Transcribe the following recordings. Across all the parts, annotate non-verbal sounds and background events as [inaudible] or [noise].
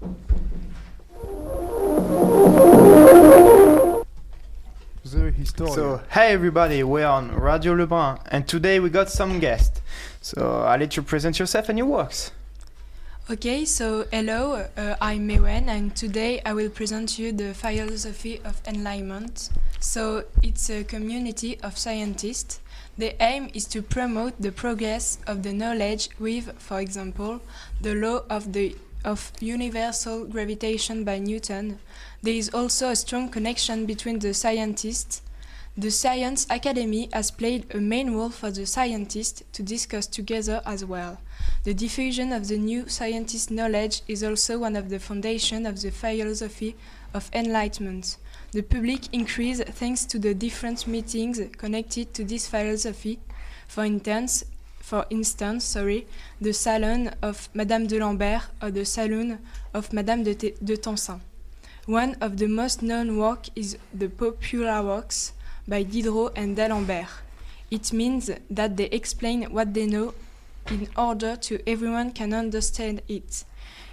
The historian. So, hey everybody, we're on Radio Lebrun, and today we got some guests. So, I'll let you present yourself and your works. Okay, so hello, uh, I'm Mewen, and today I will present you the philosophy of enlightenment. So, it's a community of scientists. The aim is to promote the progress of the knowledge with, for example, the law of the of universal gravitation by Newton. There is also a strong connection between the scientists. The Science Academy has played a main role for the scientists to discuss together as well. The diffusion of the new scientist knowledge is also one of the foundations of the philosophy of enlightenment. The public increase thanks to the different meetings connected to this philosophy. For instance, for instance, sorry, the salon of Madame de Lambert or the saloon of Madame de, Te- de Tencin. One of the most known work is the popular works by Diderot and d'Alembert. It means that they explain what they know in order to everyone can understand it.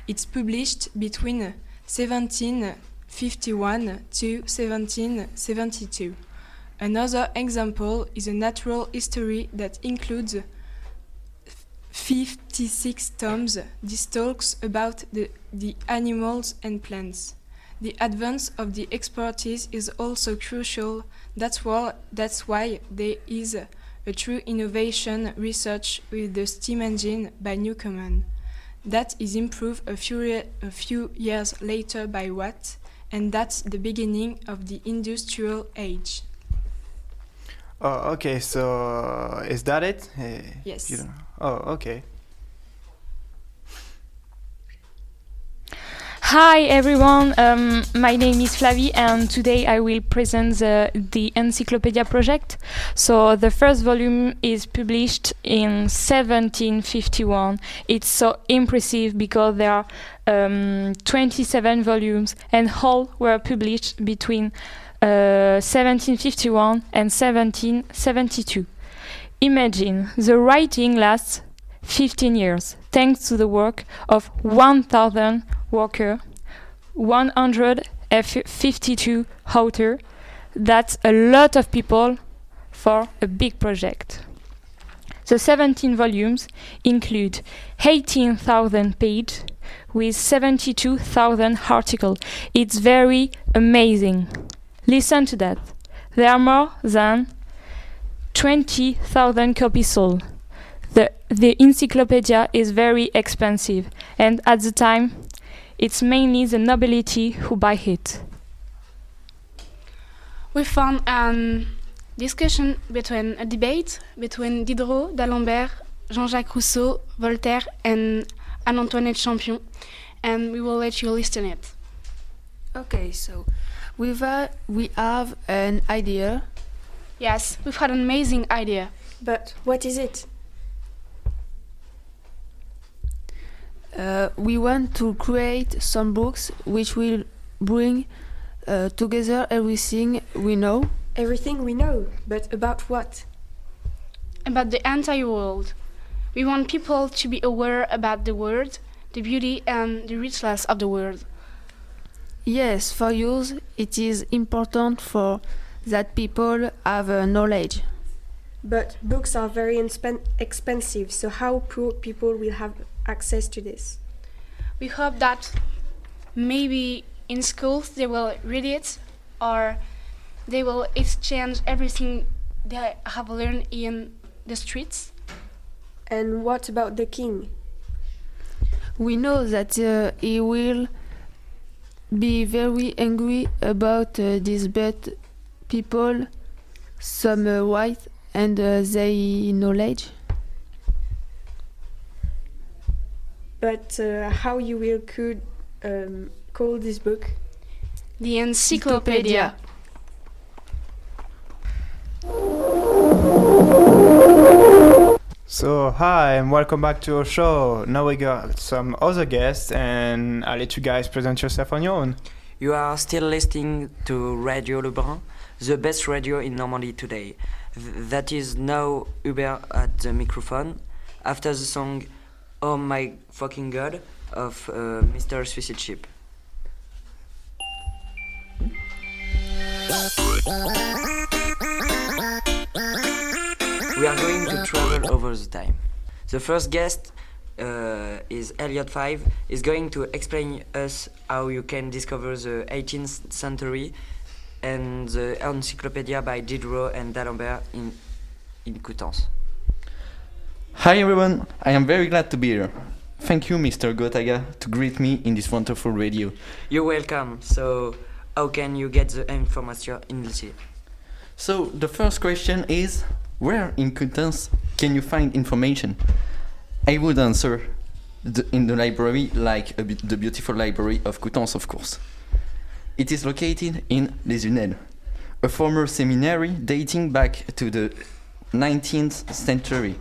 It's published between 1751 to 1772. Another example is a natural history that includes 56 tomes. This talks about the, the animals and plants. The advance of the expertise is also crucial. That's why, there is a, true innovation research with the steam engine by Newcomen. That is improved a few years later by Watt, and that's the beginning of the industrial age. Oh, okay, so is that it? Yes. You don't Oh, okay. Hi everyone, um, my name is Flavie and today I will present the, the Encyclopedia project. So the first volume is published in 1751. It's so impressive because there are um, 27 volumes and all were published between uh, Uh, 1751 and 1772. Imagine the writing lasts 15 years thanks to the work of 1000 workers, 152 authors. that's a lot of people for a big project the 17 volumes include 18,000 pages with 72,000 articles it's very amazing listen to that there are more than 20,000 copies sold the, the encyclopedia is very expensive, and at the time, it's mainly the nobility who buy it. We found a discussion between a debate between Diderot, d'Alembert, Jean-Jacques Rousseau, Voltaire, and Anne-Antoinette Champion, and we will let you listen it. Okay, so we've uh, we have an idea. Yes, we've had an amazing idea. But what is it? Uh, we want to create some books which will bring uh, together everything we know. Everything we know, but about what? About the entire world. We want people to be aware about the world, the beauty and the richness of the world. Yes, for youth, it is important for that people have uh, knowledge. But books are very inspen- expensive, so how poor people will have access to this? We hope that maybe in schools they will read it or they will exchange everything they have learned in the streets. And what about the king? We know that uh, he will be very angry about uh, this, but people, some uh, white and uh, they knowledge. But uh, how you will could um, call this book? The encyclopedia. So, hi, and welcome back to our show. Now we got some other guests, and I'll let you guys present yourself on your own. You are still listening to Radio Lebrun, the best radio in Normandy today. Th- that is now Hubert at the microphone. After the song Oh My Fucking God, of uh, Mr. Suicide Ship. We are going to travel over the time. The first guest uh, is Elliot Five. is going to explain us how you can discover the 18th century and the encyclopedia by Diderot and D'Alembert in in Coutances. Hi everyone, I am very glad to be here. Thank you, Mr. Gotaga, to greet me in this wonderful radio. You're welcome. So, how can you get the information in the city? So, the first question is where in Coutances can you find information? I would answer the, in the library, like be the beautiful library of Coutances, of course. It is located in Les Unelles, a former seminary dating back to the 19th century.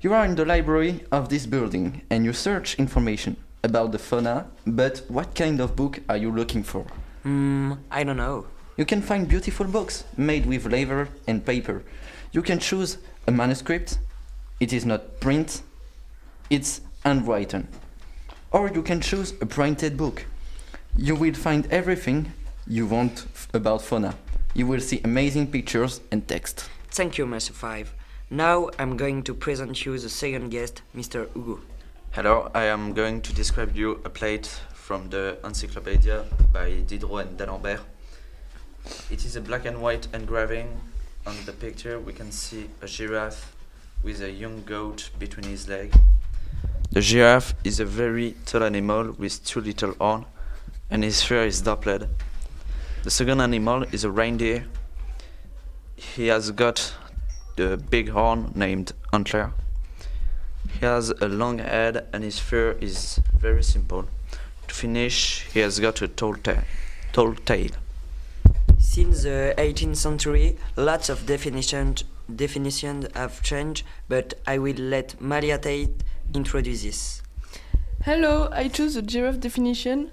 You are in the library of this building and you search information about the fauna, but what kind of book are you looking for? Hmm, I don't know. You can find beautiful books made with leather and paper. You can choose a manuscript. It is not print, it's handwritten. Or you can choose a printed book. You will find everything you want about fauna. You will see amazing pictures and text. Thank you, Mr. Five. Now I'm going to present you the second guest, Mr. Hugo. Hello, I am going to describe you a plate from the Encyclopedia by Diderot and D'Alembert. It is a black and white engraving. On the picture, we can see a giraffe with a young goat between his legs. The giraffe is a very tall animal with two little horns, and his fur is dappled. The second animal is a reindeer. He has got the big horn named Antler. He has a long head and his fur is very simple. To finish, he has got a tall, ta- tall tail. Since the 18th century, lots of definitions definitions have changed, but I will let Maria Tate introduce this. Hello, I choose the giraffe definition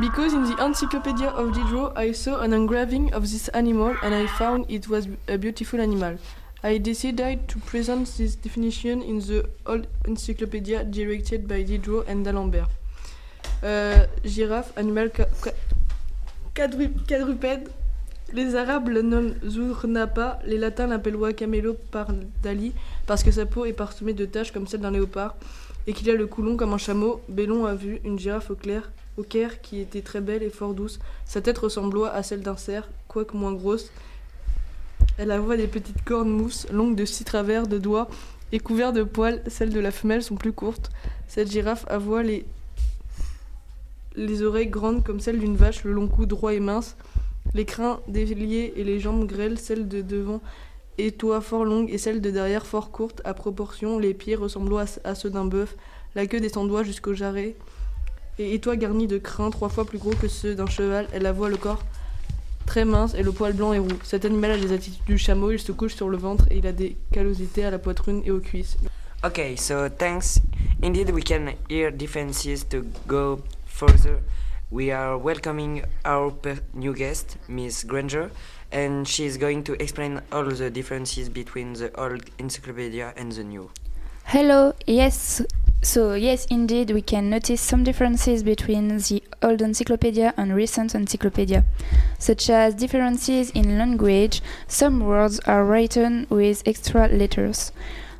because in the Encyclopedia of Diderot I saw an engraving of this animal and I found it was a beautiful animal. I decided to present this definition in the old encyclopedia directed by Diderot and D'Alembert. Euh, girafe, animal quadrupède. Les Arabes le nomment Zurnapa, les Latins l'appellent Wacamelo pardali parce que sa peau est parsemée de taches comme celle d'un léopard et qu'il a le coulon comme un chameau. Bellon a vu une girafe au clair, au Caire qui était très belle et fort douce. Sa tête ressemblait à celle d'un cerf, quoique moins grosse. Elle avait des petites cornes mousses, longues de six travers de doigts et couvertes de poils. Celles de la femelle sont plus courtes. Cette girafe avoit les, les oreilles grandes comme celles d'une vache, le long cou droit et mince, les crins déliés et les jambes grêles, celles de devant et toit fort longues et celles de derrière fort courtes à proportion, les pieds ressemblant à, ceux d'un bœuf, la queue descend doigt jusqu'au jarret, et étoiles garnis de crins trois fois plus gros que ceux d'un cheval, elle avoit le corps très mince et le poil blanc et roux. Cet animal a des attitudes du chameau, il se couche sur le ventre et il a des callosités à la poitrine et aux cuisses. Okay, so thanks. Indeed, we can hear differences to go further. We are welcoming our new guest, Miss Granger, and she is going to explain all the differences between the old encyclopedia and the new. Hello, yes. So, yes, indeed, we can notice some differences between the old encyclopedia and recent encyclopedia, such as differences in language. Some words are written with extra letters,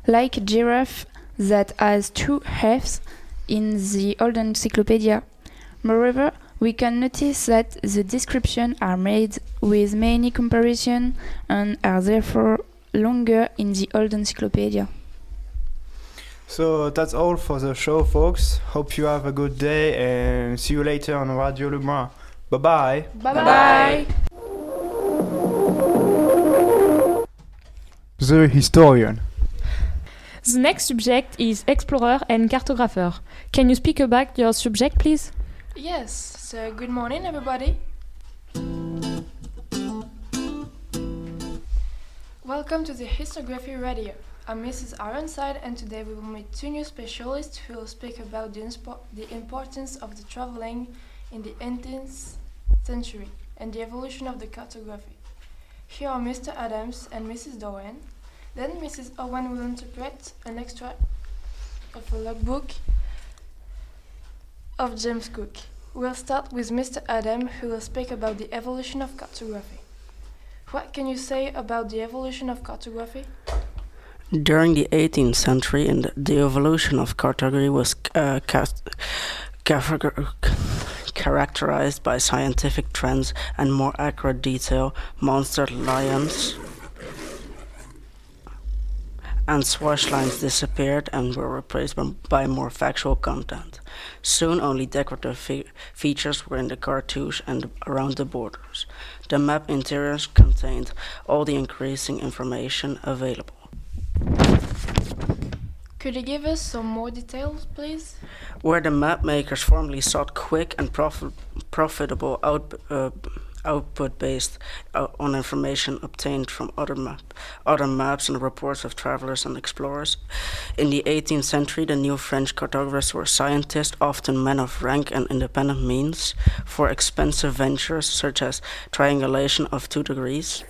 like giraffe that has two F's in the old encyclopedia. Moreover, we can notice that the descriptions are made with many comparisons and are therefore longer in the old encyclopedia. So that's all for the show, folks. Hope you have a good day and see you later on Radio Le Bye bye. Bye bye. The Historian. The next subject is explorer and cartographer. Can you speak about your subject, please? Yes, so good morning, everybody. Welcome to the Histography Radio. I'm Mrs. Ironside, and today we will meet two new specialists who will speak about the, inspo- the importance of the traveling in the 18th century and the evolution of the cartography. Here are Mr. Adams and Mrs. Dowen. Then Mrs. Owen will interpret an extract of a logbook of James Cook. We'll start with Mr. Adam, who will speak about the evolution of cartography. What can you say about the evolution of cartography? During the 18th century, and the evolution of cartography was uh, characterized by scientific trends and more accurate detail. Monster lions and swash lines disappeared and were replaced by more factual content. Soon, only decorative fe features were in the cartouche and around the borders. The map interiors contained all the increasing information available. Could you give us some more details, please? Where the map makers formerly sought quick and prof profitable out, uh, output based uh, on information obtained from other, map, other maps and reports of travelers and explorers. In the 18th century, the new French cartographers were scientists, often men of rank and independent means, for expensive ventures such as triangulation of two degrees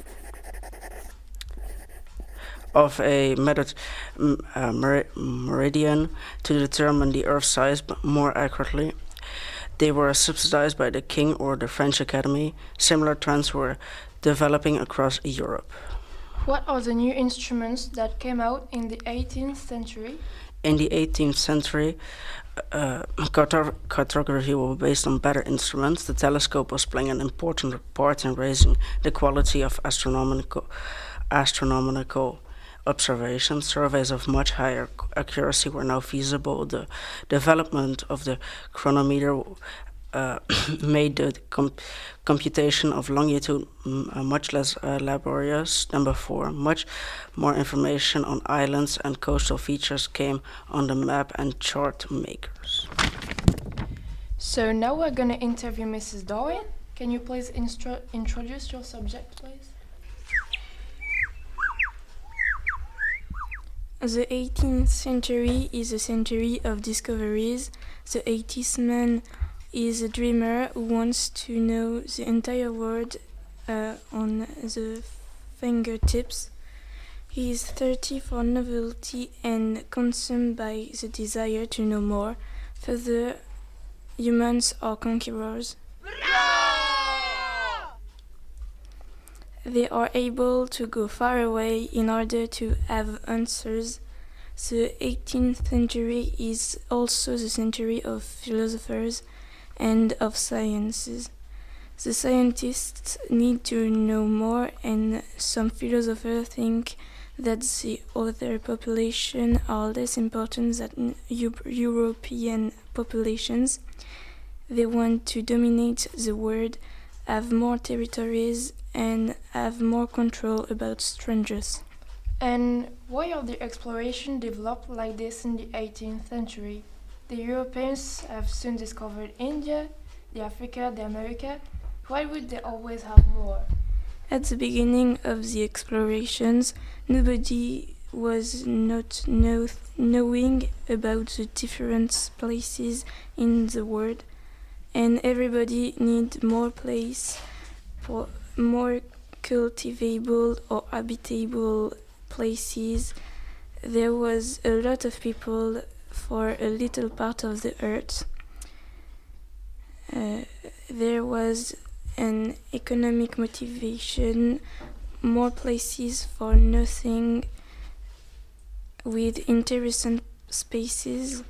of a uh, meridian to determine the Earth's size more accurately. They were subsidized by the king or the French Academy. Similar trends were developing across Europe. What are the new instruments that came out in the 18th century? In the 18th century, uh, cartography was based on better instruments. The telescope was playing an important part in raising the quality of astronomical astronomical observations, surveys of much higher accuracy were now feasible. The development of the chronometer uh, [clears throat] made the com computation of longitude uh, much less uh, laborious than before. Much more information on islands and coastal features came on the map and chart makers. So now we're going to interview Mrs. Darwin. Can you please introduce your subject, please? The 18th century is a century of discoveries. The 80s man is a dreamer who wants to know the entire world uh, on the fingertips. He is thirsty for novelty and consumed by the desire to know more. Further, humans are conquerors. They are able to go far away in order to have answers. The 18th century is also the century of philosophers and of sciences. The scientists need to know more, and some philosophers think that the other population are less important than European populations. They want to dominate the world, have more territories, and have more control about strangers. And why are the exploration developed like this in the 18th century? The Europeans have soon discovered India, the Africa, the America. Why would they always have more? At the beginning of the explorations, nobody was not know knowing about the different places in the world, and everybody need more place for more cultivable or habitable places. There was a lot of people for a little part of the earth. Uh, there was an economic motivation, more places for nothing, with interesting spaces,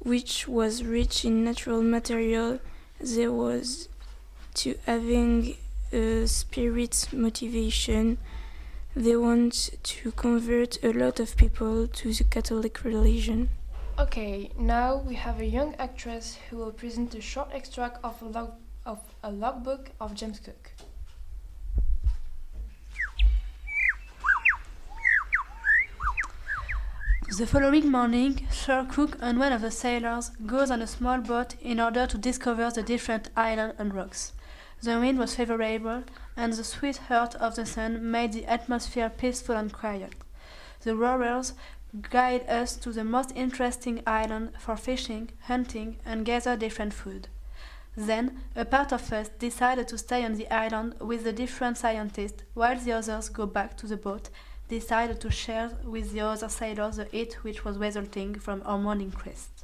which was rich in natural material. There was to having a spirit motivation. They want to convert a lot of people to the Catholic religion. Okay, now we have a young actress who will present a short extract of a, log of a logbook of James Cook. The following morning, Sir Cook and one of the sailors goes on a small boat in order to discover the different islands and rocks. The wind was favorable, and the sweet heat of the sun made the atmosphere peaceful and quiet. The rowers guide us to the most interesting island for fishing, hunting, and gather different food. Then, a part of us decided to stay on the island with the different scientists, while the others go back to the boat, decided to share with the other sailors the heat which was resulting from our morning quest.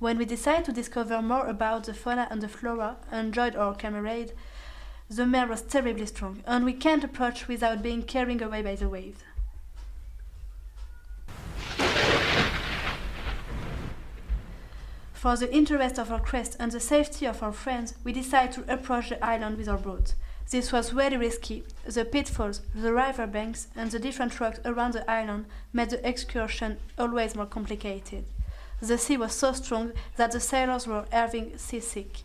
When we decided to discover more about the fauna and the flora and joined our camarade, the mare was terribly strong, and we can't approach without being carried away by the waves. For the interest of our quest and the safety of our friends, we decided to approach the island with our boat. This was very risky. The pitfalls, the river banks, and the different rocks around the island made the excursion always more complicated. The sea was so strong that the sailors were having seasick.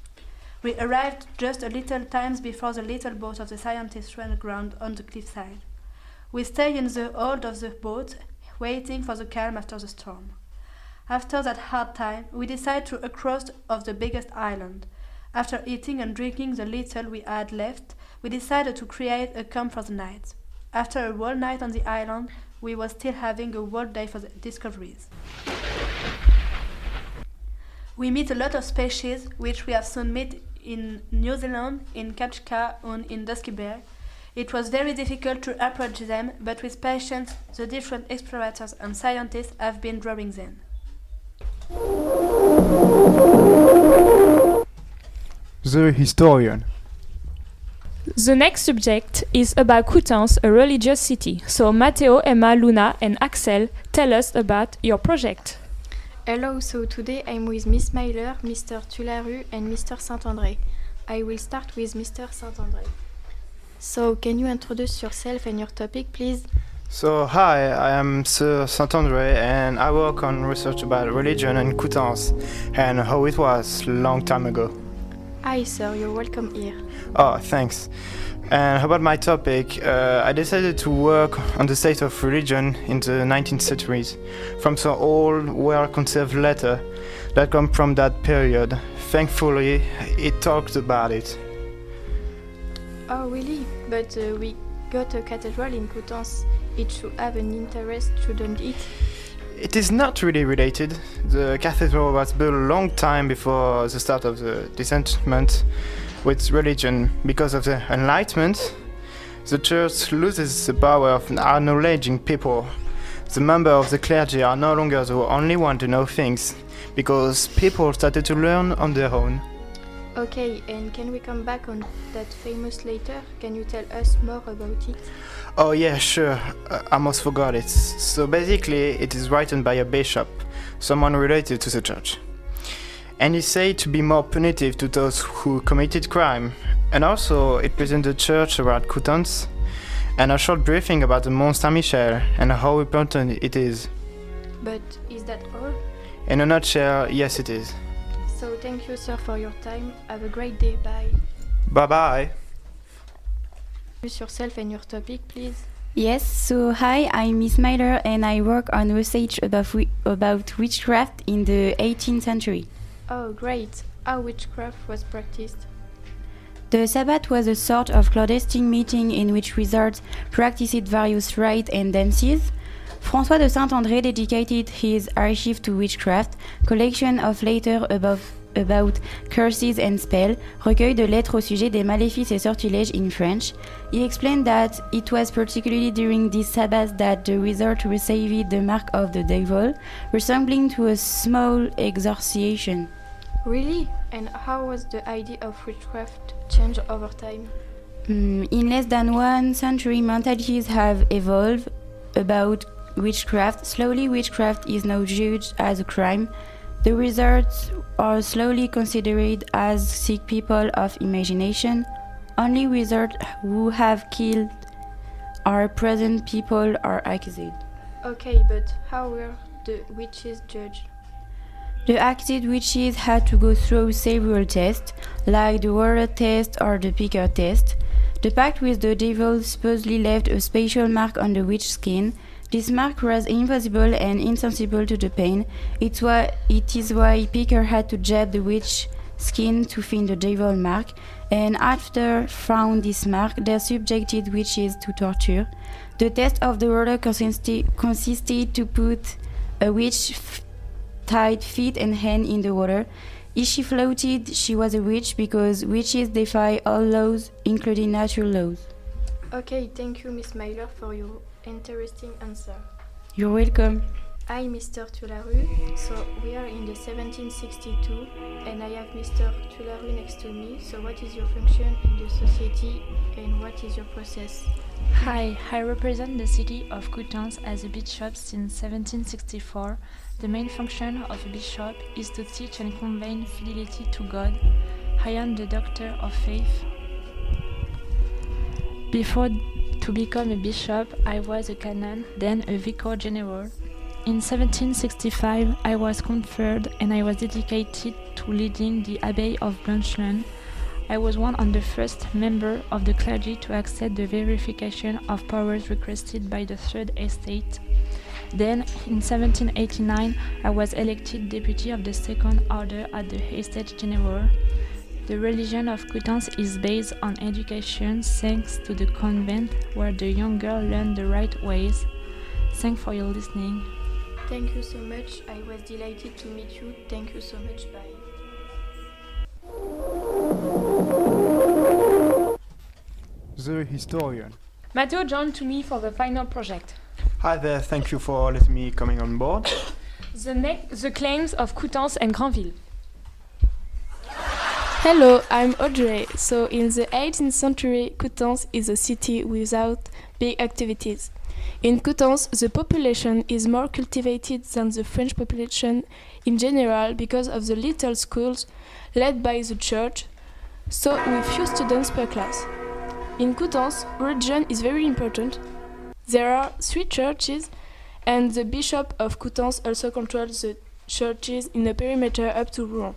We arrived just a little times before the little boat of the scientists ran aground on the cliffside. We stayed in the hold of the boat, waiting for the calm after the storm. After that hard time, we decided to cross of the biggest island. After eating and drinking the little we had left, we decided to create a camp for the night. After a whole night on the island, we were still having a whole day for the discoveries. We meet a lot of species which we have soon met in New Zealand, in Kamchatka, and in Dusky Bay. It was very difficult to approach them, but with patience, the different explorators and scientists have been drawing them. The historian. The next subject is about Coutances, a religious city. So Matteo, Emma, Luna, and Axel tell us about your project. Hello, so today I'm with Miss Myler, Mr. Tularu, and Mr. Saint-André. I will start with Mr. Saint-André. So, can you introduce yourself and your topic, please? So, hi, I am Sir Saint-André and I work on research about religion and Coutances and how it was long time ago. Hi, sir, you're welcome here. Oh, thanks. And how about my topic, uh, I decided to work on the state of religion in the 19th centuries, from some old, well-conserved letter that come from that period. Thankfully, it talked about it. Oh, really? But uh, we got a cathedral in Coutances. It should have an interest, shouldn't it? It is not really related. The cathedral was built a long time before the start of the disenchantment with religion. Because of the Enlightenment, the church loses the power of acknowledging people. The members of the clergy are no longer the only one to know things, because people started to learn on their own. Okay, and can we come back on that famous letter? Can you tell us more about it? Oh yeah, sure. I almost forgot it. So basically, it is written by a bishop, someone related to the church. And is said to be more punitive to those who committed crime. And also, it presents the church around Coutances, and a short briefing about the Mont Saint Michel and how important it is. But is that all? In a nutshell, yes, it is. So thank you, sir, for your time. Have a great day. Bye. Bye bye. Introduce yourself and your topic, please. Yes, so hi, I'm Miss Myler and I work on research about, wi- about witchcraft in the 18th century. Oh, great. How witchcraft was practiced? The Sabbath was a sort of clandestine meeting in which wizards practiced various rites and dances. François de Saint-André dedicated his archive to witchcraft, collection of letters about, about curses and spells, recueil de lettres au sujet des maléfices et sortilèges in French. He explained that it was particularly during this Sabbath that the wizard received the mark of the devil, resembling to a small exorcisation. Really? And how was the idea of witchcraft changed over time? Mm, in less than one century, mentalities have evolved about witchcraft. Slowly, witchcraft is now judged as a crime. The wizards are slowly considered as sick people of imagination. Only wizards who have killed our present people are accused. Okay, but how were the witches judged? The accused witches had to go through several tests, like the water test or the picker test. The pact with the devil supposedly left a special mark on the witch's skin. This mark was invisible and insensible to the pain. It's why, it is why Picker had to jab the witch's skin to find the devil mark, and after found this mark, they subjected witches to torture. The test of the water consisted, consisted to put a witch f- tied feet and hand in the water. If she floated, she was a witch because witches defy all laws, including natural laws. Okay, thank you, Miss Myler, for your interesting answer. You're welcome. I'm Mr. Talaru. So we are in the 1762 and I have Mr. Talaru next to me. So what is your function in the society and what is your process? Hi, I represent the city of Coutances as a bishop since 1764. The main function of a bishop is to teach and convey fidelity to God. I am the doctor of faith. Before to become a bishop, I was a canon, then a vicar general. In 1765, I was conferred and I was dedicated to leading the Abbey of Blanchelande. I was one of the first members of the clergy to accept the verification of powers requested by the Third Estate. Then, in 1789, I was elected deputy of the Second Order at the Estates General. The religion of Coutances is based on education thanks to the convent where the young girl learned the right ways. Thanks for your listening. Thank you so much. I was delighted to meet you. Thank you so much. Bye. The historian. Matteo joined to me for the final project. Hi there, thank you for letting me coming on board. The, ne- the claims of Coutances and Granville. Hello, I'm Audrey. So, in the 18th century, Coutances is a city without big activities. In Coutances, the population is more cultivated than the French population in general because of the little schools led by the church, so with few students per class. In Coutances, religion is very important. There are three churches, and the Bishop of Coutances also controls the churches in a perimeter up to Rouen.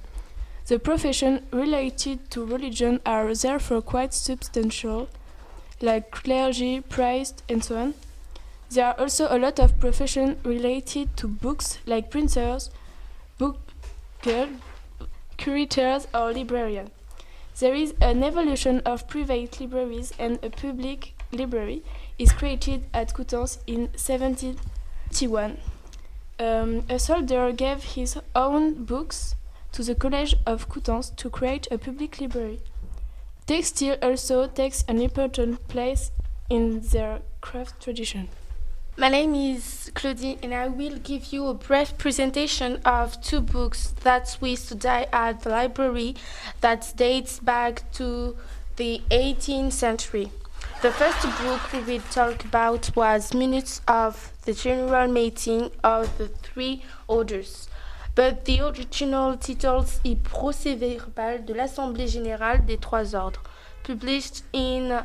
The professions related to religion are therefore quite substantial, like clergy, priest, and so on. There are also a lot of professions related to books, like printers, bookers, curators, or librarians. There is an evolution of private libraries, and a public library is created at Coutances in 1791. Um, a soldier gave his own books to the College of Coutances to create a public library. Textile also takes an important place in their craft tradition. My name is Claudine, and I will give you a brief presentation of two books that we study at the library that dates back to the 18th century. The first book we will talk about was Minutes of the General Meeting of the Three Orders, but the original title is Procès verbal de l'Assemblée générale des Trois Ordres, published in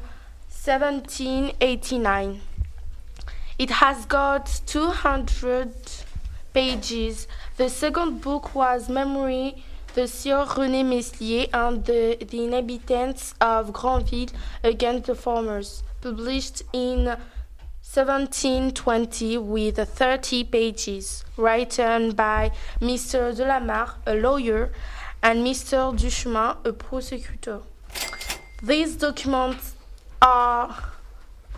1789. It has got 200 pages. The second book was Memory, the Sieur René Meslier and the, the inhabitants of Granville against the farmers, published in 1720 with 30 pages, written by Mr. Delamarre, a lawyer, and Mr. Duchemin, a prosecutor. These documents are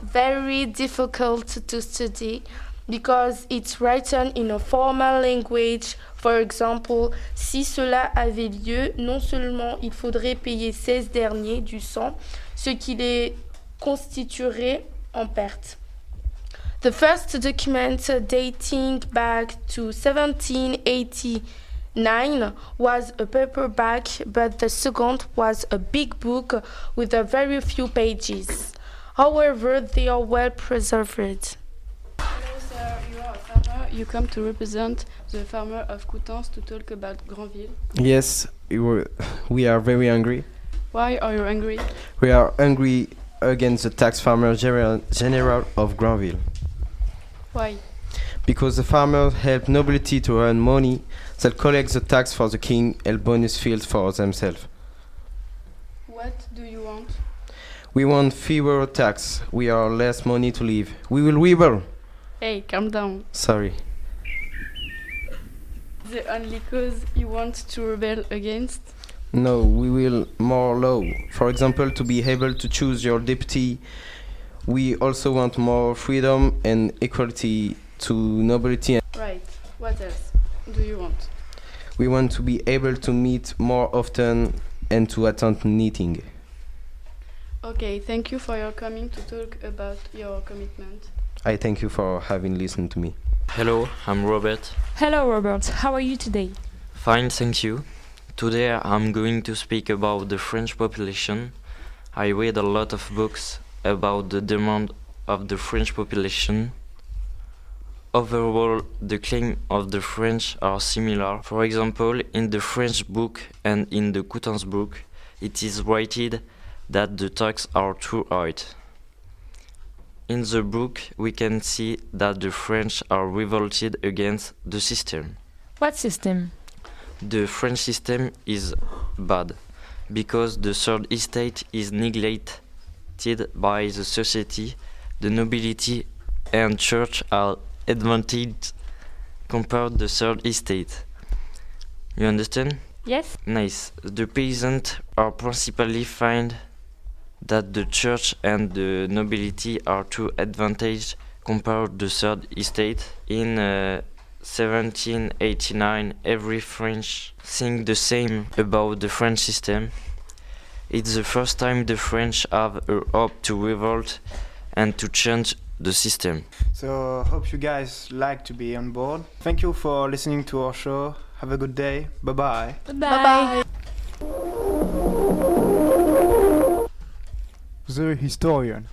very difficult to study because it's written in a formal language. For example, si cela avait lieu, non seulement il faudrait payer 16 derniers du sang, ce qui les constituerait en perte. The first document uh, dating back to 1789 was a paperback, but the second was a big book with a very few pages. However, they are well preserved. Hello, sir. You are a farmer. You come to represent the farmer of Coutances to talk about Granville. Yes, we were- we are very angry. Why are you angry? We are angry against the tax farmer general, general of Granville Why? because the farmers help nobility to earn money. They collect the tax for the king and bonus fields for themselves. What do you want? We want fewer tax. We are less money to live. We will rebel. Hey, calm down. Sorry. The only cause you want to rebel against? No, we will more law. For example, to be able to choose your deputy. We also want more freedom and equality to nobility. Right. What else do you want? We want to be able to meet more often and to attend meeting. Okay, thank you for your coming to talk about your commitment. I thank you for having listened to me. Hello, I'm Robert. Hello, Robert. How are you today? Fine, thank you. Today I'm going to speak about the French population. I read a lot of books about the demand of the French population. Overall, the claims of the French are similar. For example, in the French book and in the Coutances book, it is written that the taxes are too high. In the book, we can see that the French are revolted against the system. What system? The French system is bad because the third estate is neglected by the society, the nobility and church are advantaged compared the third estate. You understand? Yes. Nice. The peasants are principally find that the church and the nobility are too advantaged compared the third estate. In uh, 1789, every French think the same about the French system. It's the first time the French have a hope to revolt and to change the system. So hope you guys like to be on board. Thank you for listening to our show. Have a good day. Bye bye. Bye. Bye. The historian.